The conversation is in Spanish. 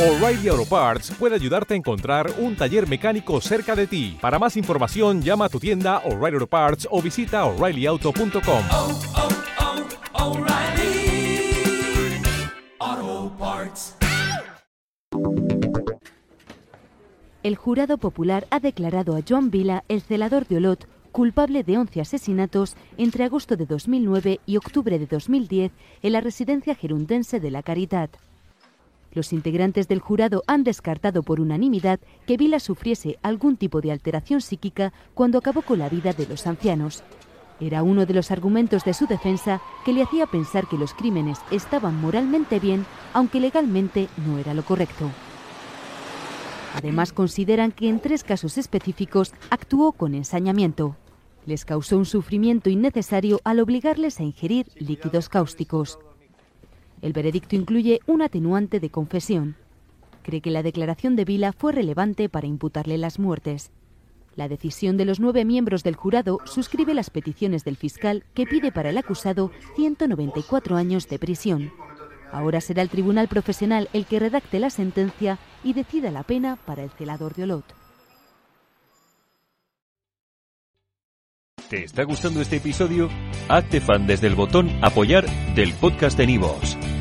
O'Reilly Auto Parts puede ayudarte a encontrar un taller mecánico cerca de ti. Para más información, llama a tu tienda O'Reilly Auto Parts o visita oreillyauto.com. oh, oh, Parts. El jurado popular ha declarado a Joan Vila, el celador de Olot, culpable de 11 asesinatos entre agosto de 2009 y octubre de 2010 en la residencia gerundense de La Caridad. Los integrantes del jurado han descartado por unanimidad que Vila sufriese algún tipo de alteración psíquica cuando acabó con la vida de los ancianos. Era uno de los argumentos de su defensa que le hacía pensar que los crímenes estaban moralmente bien, aunque legalmente no era lo correcto. Además, consideran que en tres casos específicos actuó con ensañamiento. Les causó un sufrimiento innecesario al obligarles a ingerir líquidos cáusticos. El veredicto incluye un atenuante de confesión. Cree que la declaración de Vila fue relevante para imputarle las muertes. La decisión de los nueve miembros del jurado suscribe las peticiones del fiscal que pide para el acusado 194 años de prisión. Ahora será el tribunal profesional el que redacte la sentencia y decida la pena para el celador de Olot. ¿Te está gustando este episodio? Hazte fan desde el botón Apoyar del podcast de Nivos.